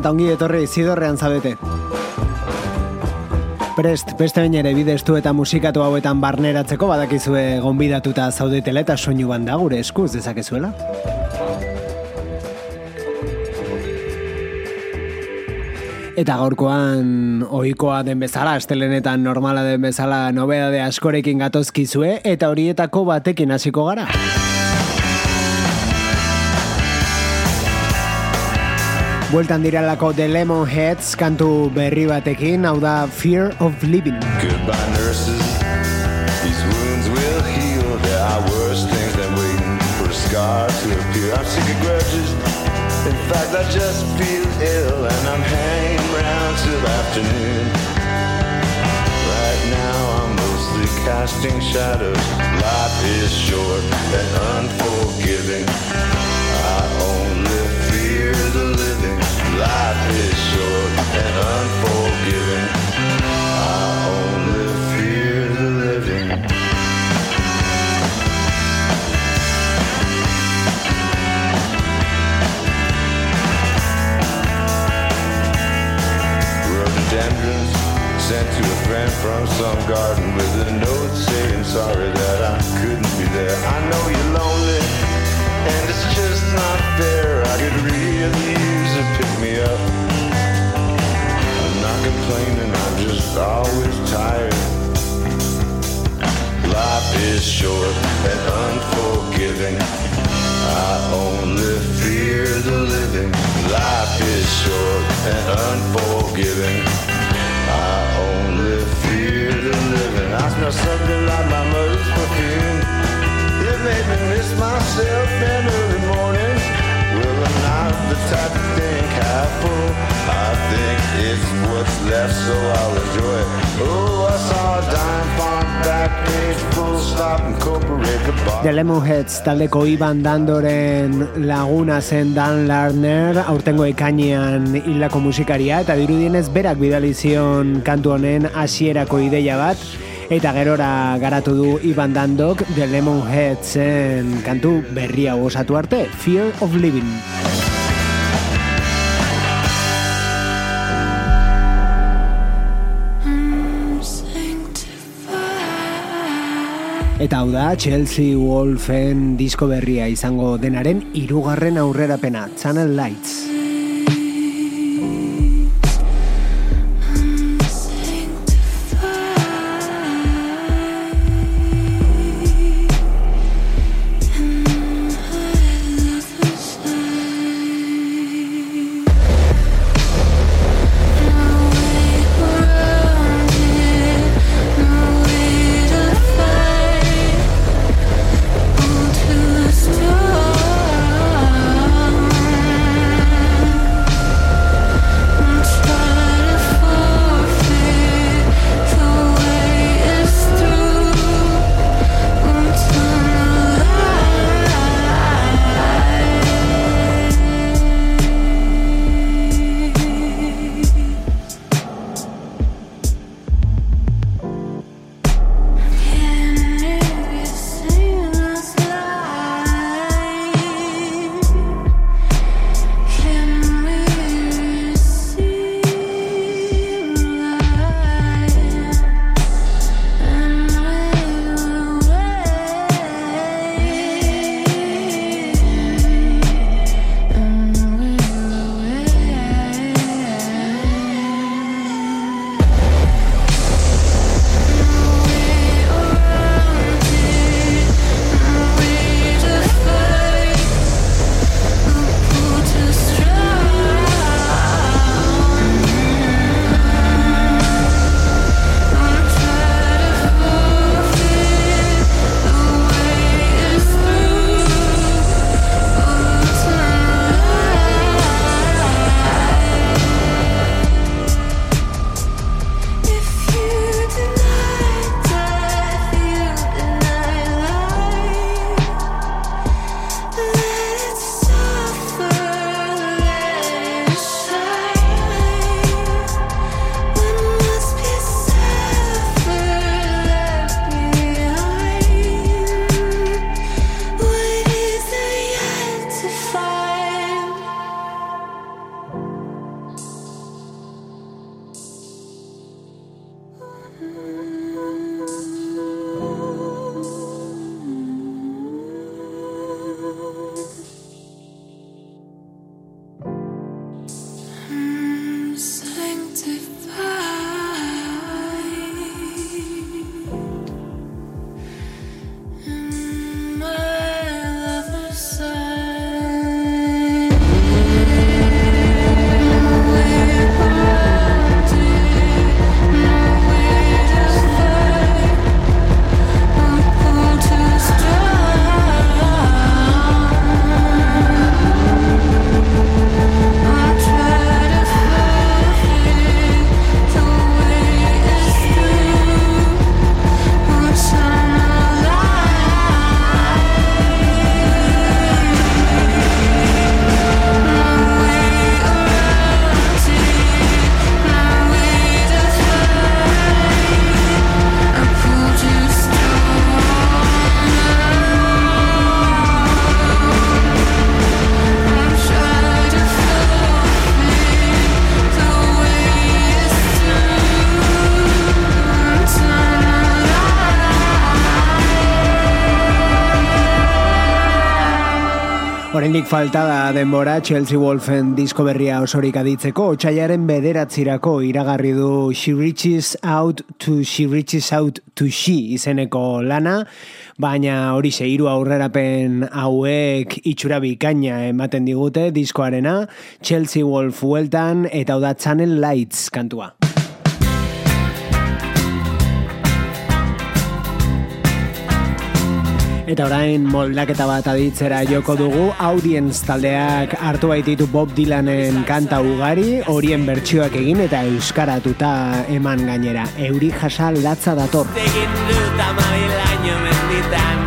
Eta ongi etorri zidorrean zabete. Prest, beste bain ere bidestu eta musikatu hauetan barneratzeko badakizue gonbidatuta zaudetela eta soinu banda gure eskuz dezakezuela. Eta gaurkoan ohikoa den bezala, astelenetan normala den bezala nobedade askorekin gatozkizue eta horietako batekin hasiko gara. Bueltan diralako The Lemonheads kantu berri batekin, hau da Fear of Living. Goodbye nurses, these wounds will heal. There are worse things than waiting for a scar to appear. I'm sick of grudges. In fact, I just feel ill and I'm hanging around till afternoon. Right now, I'm mostly casting shadows. Life is short and unforgiving. I living. Life is short and unforgiving. I only fear the living. Rhododendrons sent to a friend from some garden with a note saying sorry that I couldn't be there. I know you're lonely something like my mother's perfume. Made me miss myself in early mornings. Well, I'm not the type to think half full. I think it's what's left, so I'll enjoy it. Oh, I saw a dime farm back page full stop incorporate the bar. The Lemonheads taldeko Iban Dandoren laguna zen Dan Larner aurtengo ekainean hildako musikaria eta dirudienez berak bidali zion kantu honen hasierako ideia bat eta gerora garatu du Iban Dandok The Lemonheadsen kantu berria osatu arte Fear of Living. Eta hau da, Chelsea Wolfen disko berria izango denaren hirugarren aurrerapena, Channel Lights. Horendik falta da denbora Chelsea Wolfen disko berria osorik aditzeko, otxaiaren bederatzirako iragarri du She Reaches Out to She Reaches Out to She izeneko lana, baina hori hiru aurrerapen hauek itxura bikaina ematen digute diskoarena, Chelsea Wolf hueltan eta da Channel Lights kantua. Eta orain moldaketa bat aditzera joko dugu Audience taldeak hartu baititu Bob Dylanen kanta ugari horien bertsioak egin eta euskaratuta eman gainera. Euri jasa latza dator. Egin dut amabil aino menditan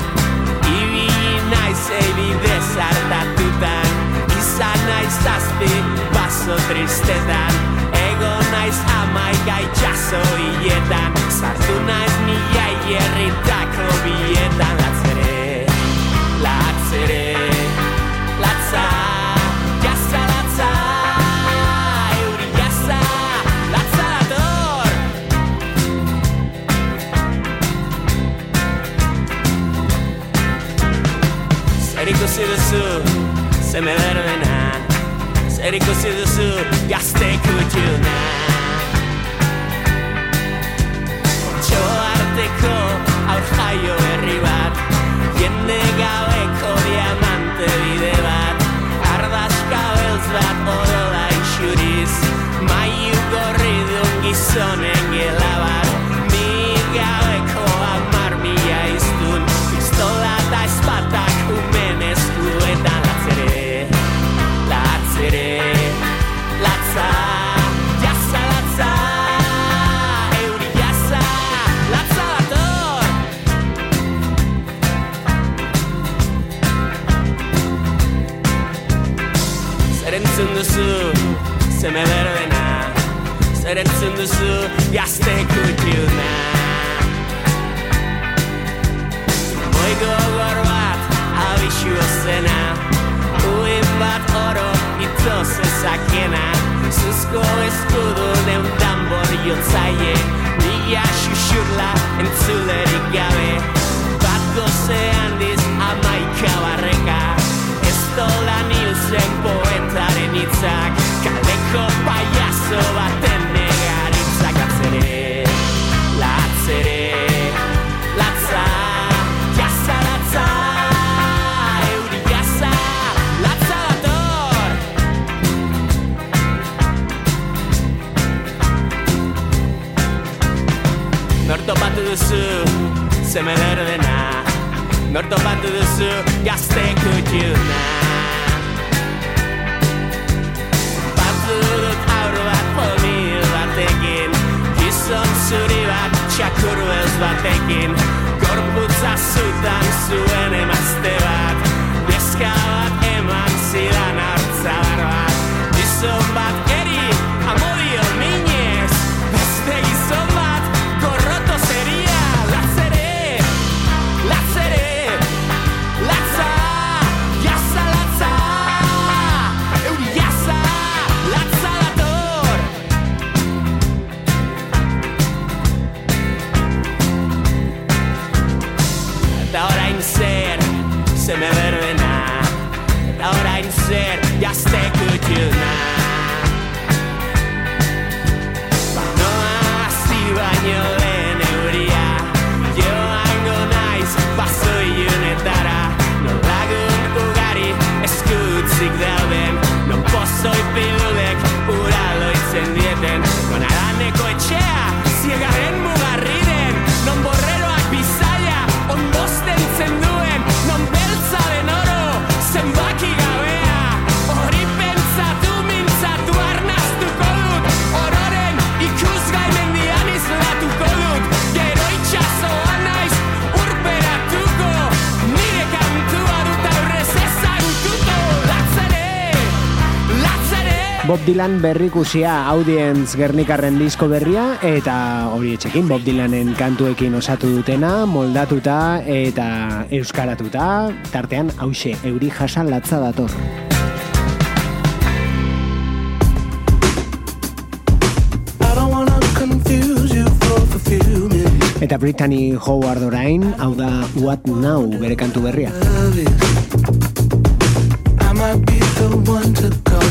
Ibi naiz ebi bezartatutan Izan naiz zazpi baso tristetan Ego naiz amaika itxaso hietan Zartu naiz nila hierritako bietan ikusi duzu Zeme berbena Zer ikusi duzu Gazte kutxuna? Txo arteko Aur jaio herri bat Jende gaueko diamante bide bat. Ardazka beltz bat Odola isuriz Maiu gorri duen gizonen zeme berbena Zer entzun duzu gazte kutxuna Moiko gor bat abixu zena Uin bat oro ito zezakena Zuzko eskudu deun tambor jotzaie Nia xuxurla entzulerik gabe Bat goze handiz amaika barreka Ez dola nilzen poetaren itzak Kaleko paiazo baten negaritzak atzere Latzere Latza Jaza latza Euri jaza Latza dator. Norto batu duzu Zeme berdena Norto batu duzu Gazte kutxuna dut aur bat pomil batekin Gizon zuri bat txakur bez batekin Gorputza zutan zuen emazte bat Neska bat eman zidan hartzabar bat Gizon bat orain zer, jazte kutxuna Noa zi baino lehen euria Joango naiz bazo ilunetara No lagun ugari eskutzik dauden Non pozoi piludek ura loitzen dieten Non araneko etxea ziegaren mugarriren Bob Dylan berrikusia audience Gernikarren disko berria eta hori etxekin Bob Dylanen kantuekin osatu dutena, moldatuta eta euskaratuta, tartean hause euri jasan latza dator. I. Eta Brittany Howard orain, hau da What Now bere kantu berria.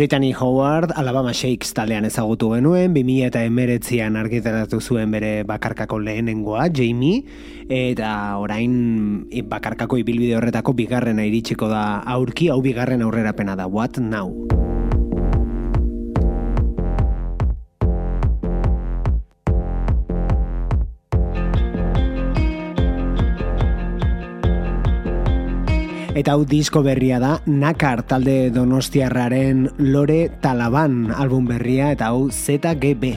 Brittany Howard, Alabama Shakes taldean ezagutu genuen, 2000 eta emeretzian argitaratu zuen bere bakarkako lehenengoa, Jamie, eta orain bakarkako ibilbide horretako bigarrena iritsiko da aurki, hau bigarren aurrerapena da, What Now? Eta hau disko berria da, Nakar talde donostiarraren Lore Talaban album berria eta hau ZGB.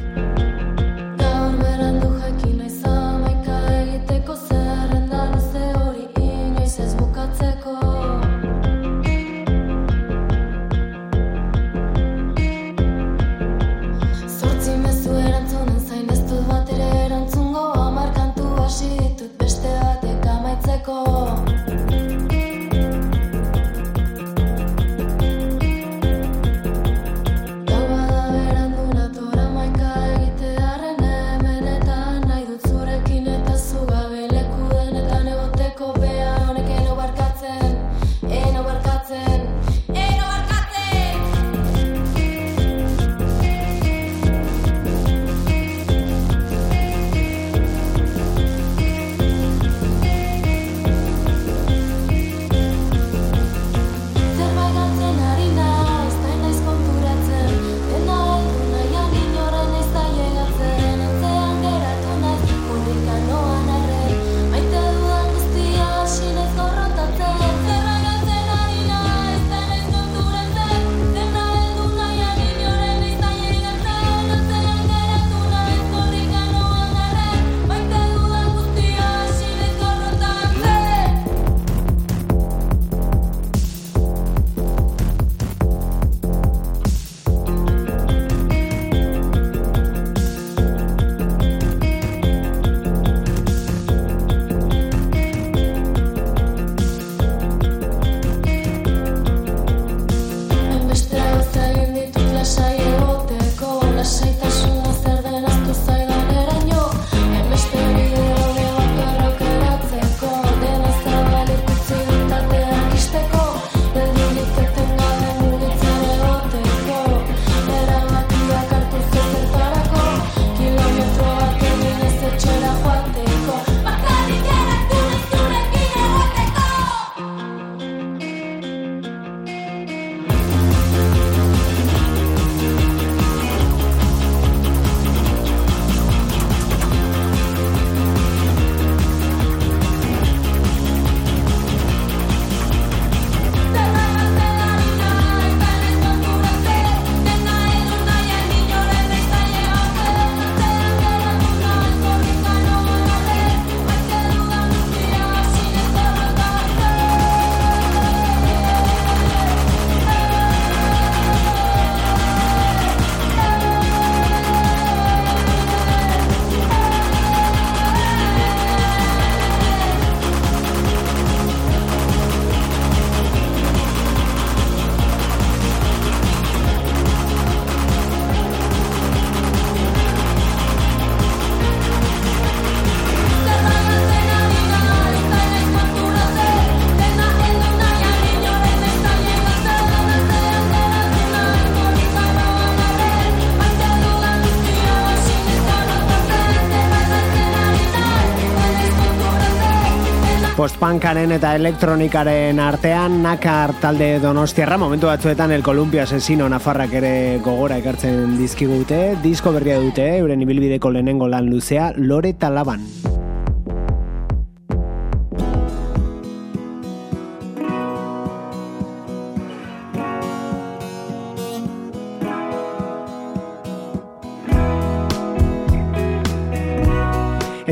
Postpankaren eta elektronikaren artean nakar talde donostiarra momentu batzuetan el Columpia Asesino Nafarrak ere gogora ekartzen dizkigute, disko berria dute, euren ibilbideko lehenengo lan luzea, Lore Talaban.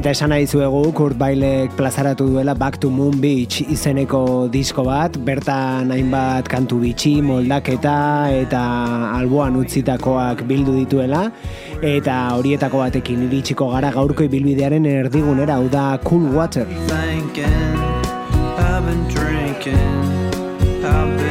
Eta esan nahi zuegu, Kurt Bailek plazaratu duela Back to Moon Beach izeneko disko bat, bertan hainbat kantu bitxi, moldaketa eta alboan utzitakoak bildu dituela, eta horietako batekin iritsiko gara gaurko ibilbidearen erdigunera, hau da Cool Water. I've been drinking, I've been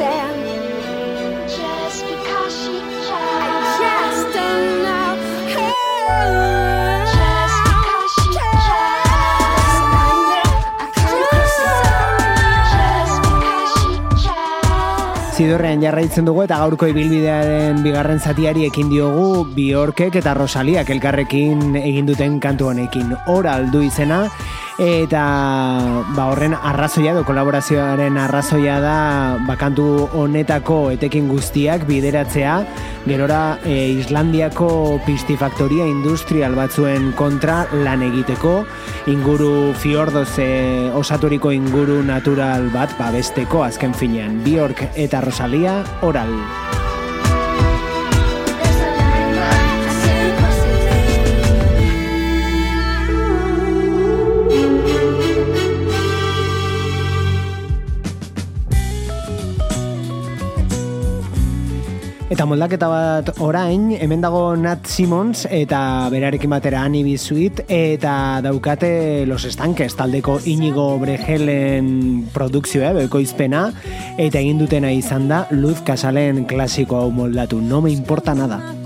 sand. Just because she can. I just don't know her. Just because she can. Zidorrean jarraitzen dugu eta gaurko ibilbidearen bigarren zatiari ekin diogu Biorkek eta Rosaliak elkarrekin egin duten kantu honekin. Oral du izena Eta ba, horren arrazoia do kolaborazioaren arrazoia da bakantu honetako etekin guztiak bideratzea. Gerora e, Islandiako pistifaktoria industrial batzuen kontra lan egiteko. Inguru fiordoz e, osaturiko inguru natural bat babesteko azken finean. Bjork eta Rosalia Oral. Eta moldaketa bat orain, hemen dago Nat Simons eta berarekin batera Ani Bizuit eta daukate Los Estanques taldeko Inigo Brejelen produkzioa, eh, bekoizpena. Eta egin dutena izan da Luz Casalen klasiko hau moldatu, no me importa nada.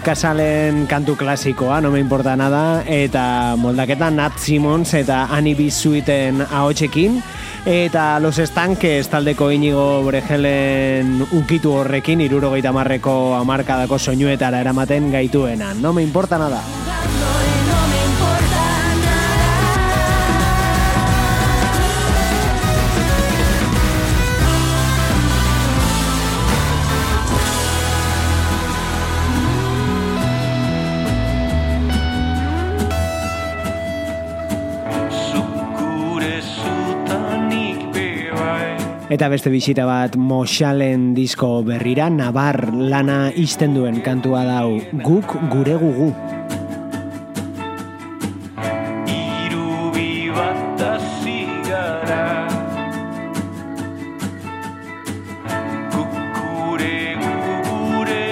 Casalen kantu klasikoa, no me importa nada, eta moldaketa Nat Simmons eta Annie B. Sweeten ahotsekin, eta Los Estanques taldeko inigo Bregelen ukitu horrekin, irurogeita marreko amarkadako soinuetara eramaten gaituena. No me importa nada. Eta beste bisita bat Moxalen disko berrira, Nabar lana izten duen kantua dau, guk gure gugu. Irubi bat azigara Kukure gure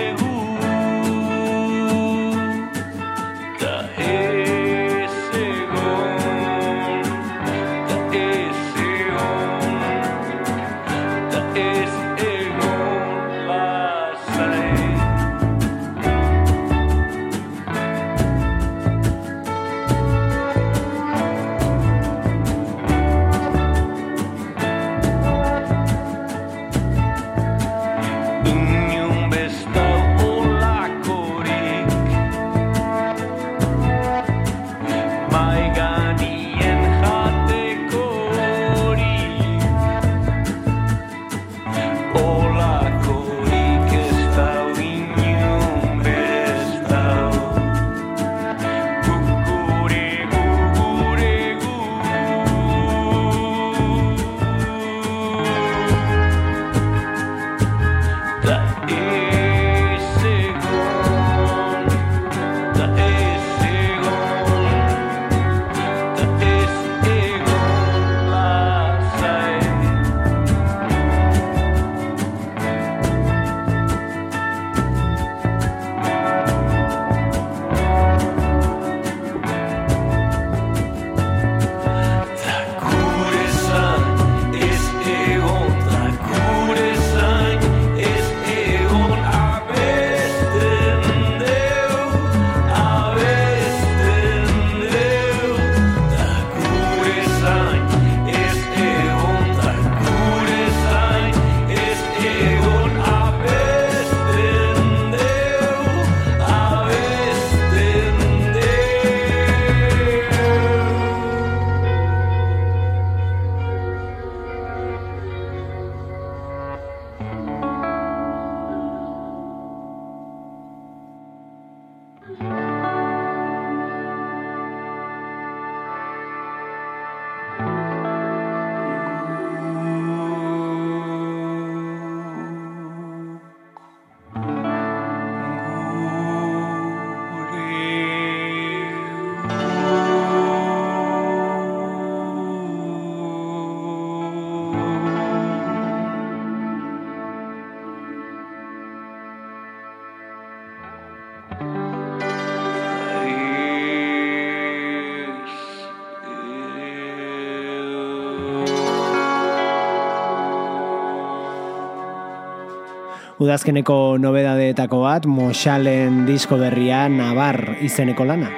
Udazkeneko nobedadeetako bat, Moxalen disko berria Nabar izeneko lana.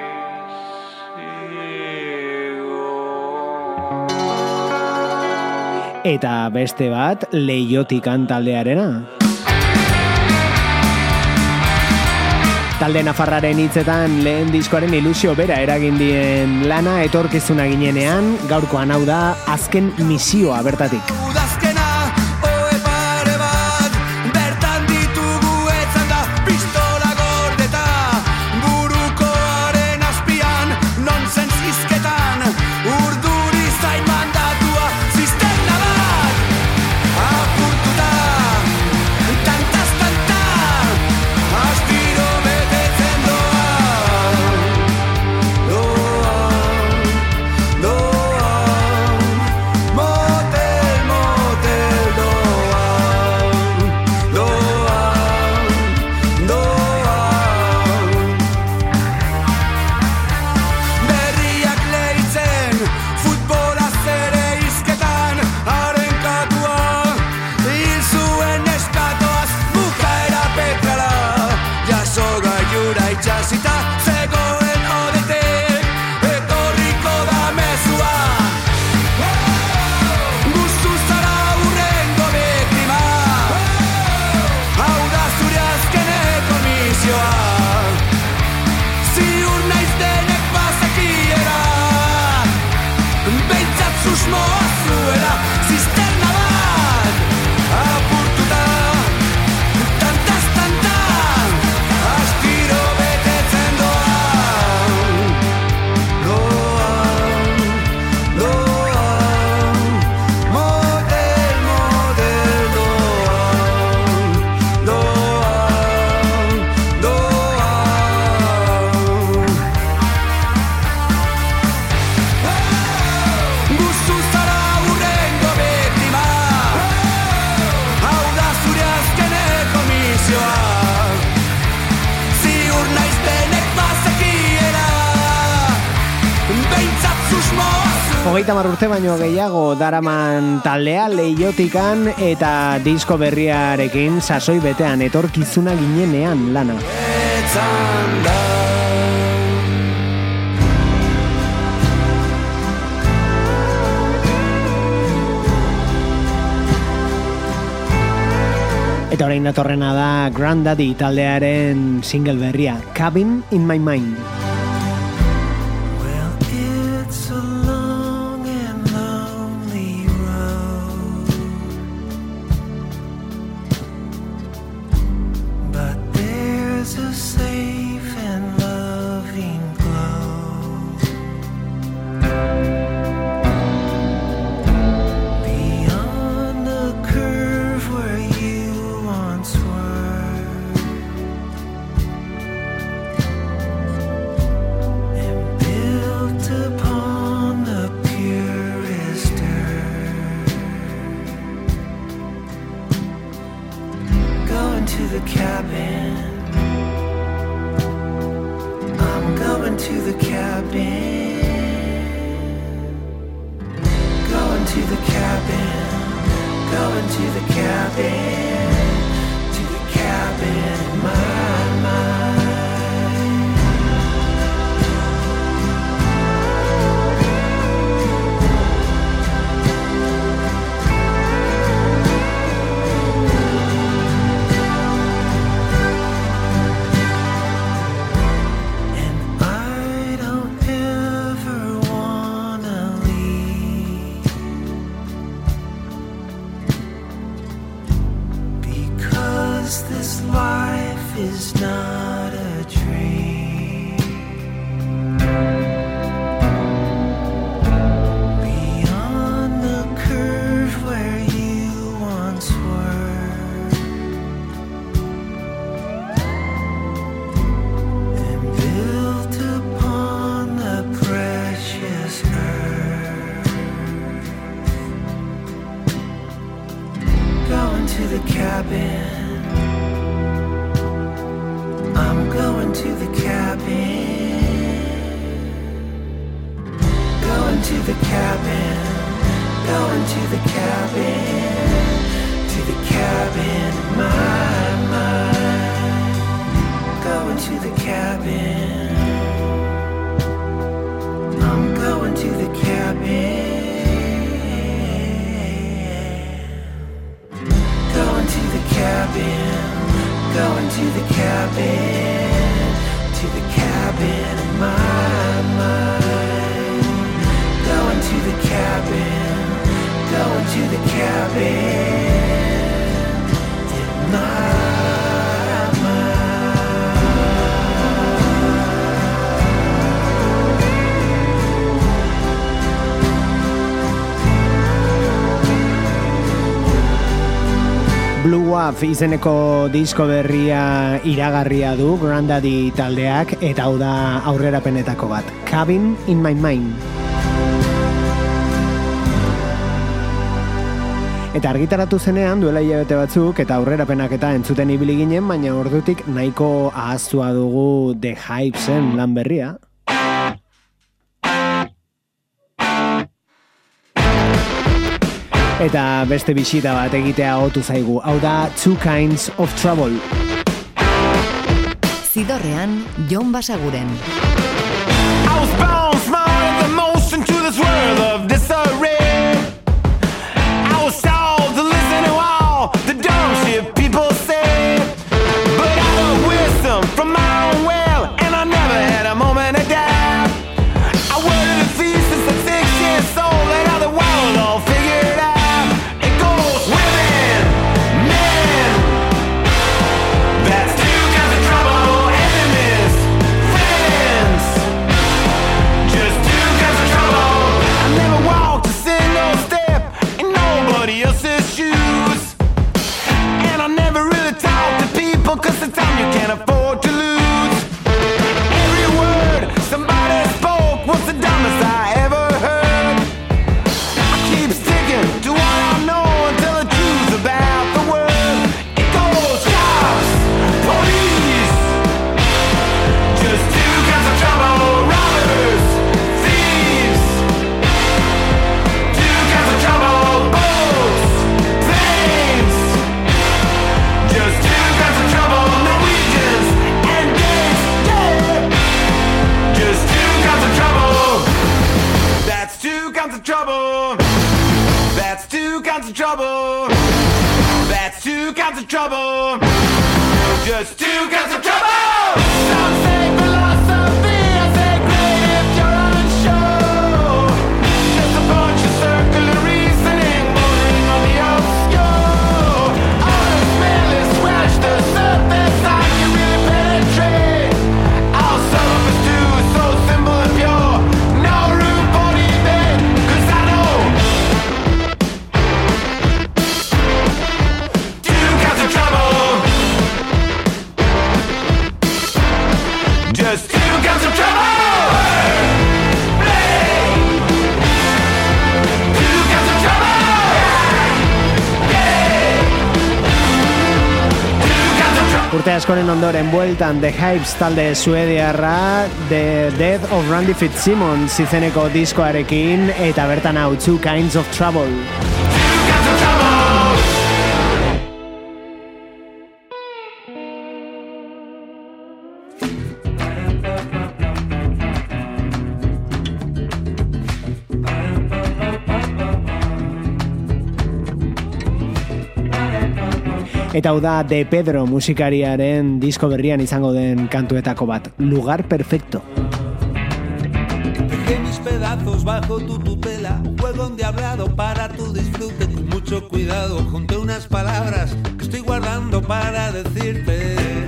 Eta beste bat, leiotikan taldearena. Talde Nafarraren hitzetan lehen diskoaren ilusio bera eragin dien lana etorkizuna ginenean, gaurkoan hau da azken misioa bertatik. urte baino gehiago daraman taldea leiotikan eta disko berriarekin sasoi betean etorkizuna ginenean lana. Eta orain datorrena da Grandaddy taldearen single berria, Cabin in my mind. This life is not a dream. Love izeneko disko berria iragarria du Grandaddy taldeak eta hau da aurrerapenetako bat. Cabin in my mind. Eta argitaratu zenean duela hilabete batzuk eta aurrerapenak eta entzuten ibili ginen, baina ordutik nahiko ahaztua dugu The Hypesen lan berria. eta beste bisita bat egitea otu zaigu. Hau da Two Kinds of Trouble. Zidorrean, Jon Basaguren. Of trouble. That's two kinds of trouble. That's two kinds of trouble. Just two kinds of trouble. Urte askoren ondoren bueltan The Hypes talde suediarra The Death of Randy Fitzsimmons izeneko diskoarekin eta bertan hau Two Kinds of Trouble. Eta hau da De Pedro musikariaren disko berrian izango den kantuetako bat, Lugar Perfecto. Dejé mis pedazos bajo tu tutela, un juego endiablado para tu disfrute. Con mucho cuidado, junté unas palabras que estoy guardando para decirte.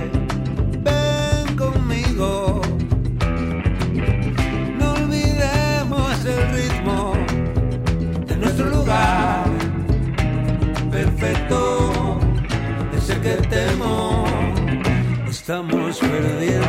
Estamos perdiendo.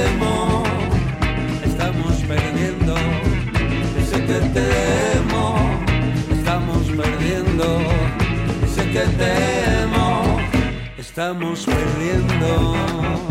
Temo. Estamos perdiendo. El que temo. Estamos perdiendo. El que temo. Estamos perdiendo.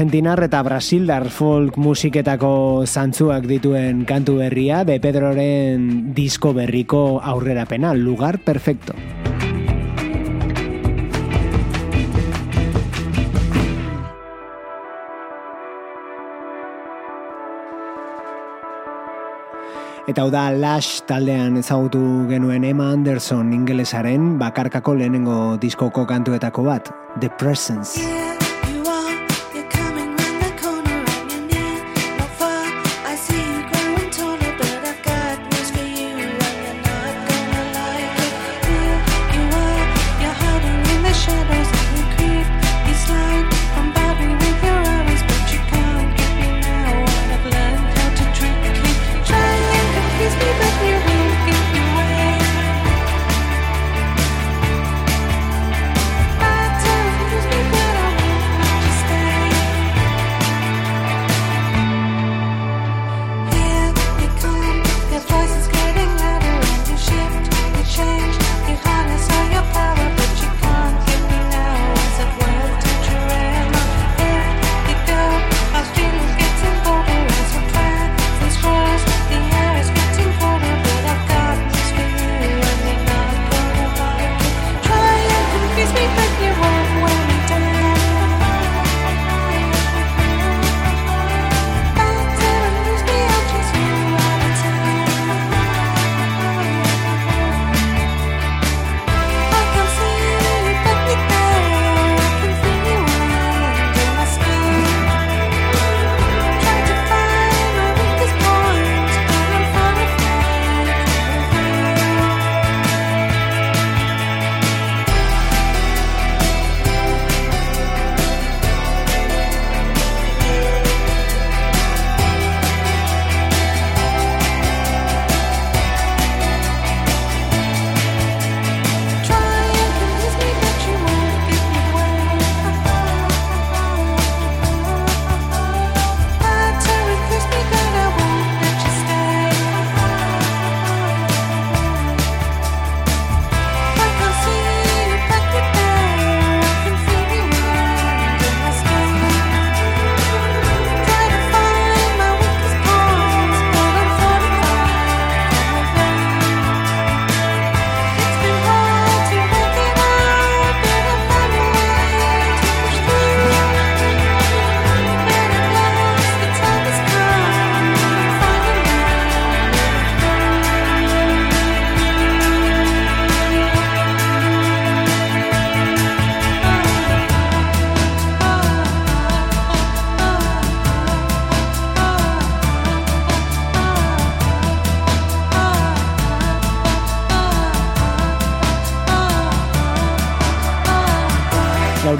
Argentinar eta Brasildar folk musiketako zantzuak dituen kantu berria, De Pedroren disko berriko aurrerapena, Lugar Perfecto. Eta hau da Lash taldean ezagutu genuen Emma Anderson ingelesaren bakarkako lehenengo diskoko kantuetako bat, The Presence.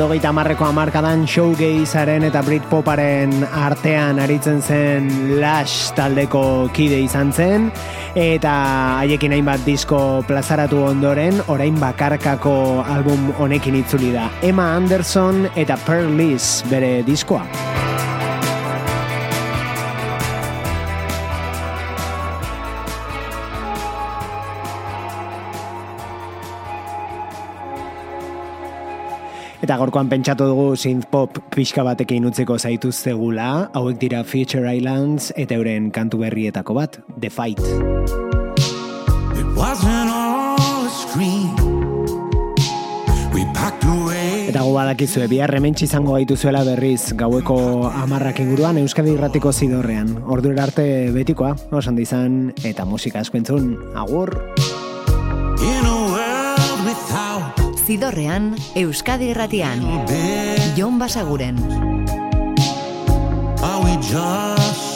Laurogeita marreko amarkadan showgazearen eta Britpoparen artean aritzen zen Lash taldeko kide izan zen, eta haiekin hainbat disko plazaratu ondoren, orain bakarkako album honekin itzuli da. Emma Anderson eta Pearl Liz bere diskoa. Eta gorkoan pentsatu dugu synth pop pixka batekin utzeko zaituztegula, hauek dira Future Islands eta euren kantu berrietako bat, The Fight. It wasn't all a scream. We packed away. Eta gu badakizue, bihar hementsi izango gaituzuela berriz gaueko amarrak inguruan Euskadi irratiko zidorrean. Ordu arte betikoa, osan izan eta musika asko entzun. Agur! World without Zidorrean, Euskadi irratian. bed, Jon Basaguren. are we just